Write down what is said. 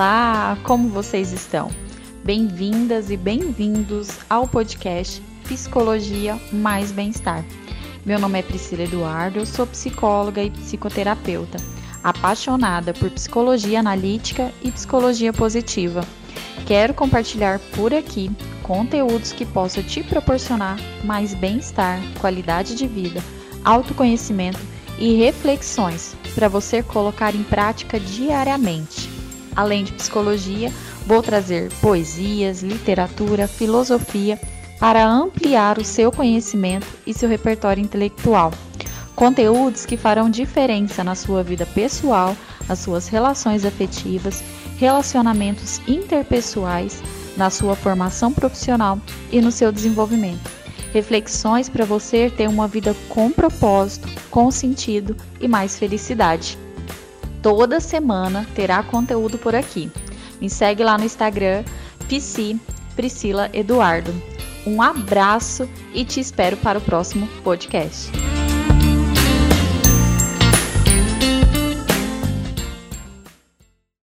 Olá, como vocês estão? Bem-vindas e bem-vindos ao podcast Psicologia Mais Bem-Estar. Meu nome é Priscila Eduardo, eu sou psicóloga e psicoterapeuta, apaixonada por psicologia analítica e psicologia positiva. Quero compartilhar por aqui conteúdos que possam te proporcionar mais bem-estar, qualidade de vida, autoconhecimento e reflexões para você colocar em prática diariamente. Além de psicologia, vou trazer poesias, literatura, filosofia para ampliar o seu conhecimento e seu repertório intelectual. Conteúdos que farão diferença na sua vida pessoal, nas suas relações afetivas, relacionamentos interpessoais, na sua formação profissional e no seu desenvolvimento. Reflexões para você ter uma vida com propósito, com sentido e mais felicidade. Toda semana terá conteúdo por aqui. Me segue lá no Instagram, Psi Priscila Eduardo. Um abraço e te espero para o próximo podcast.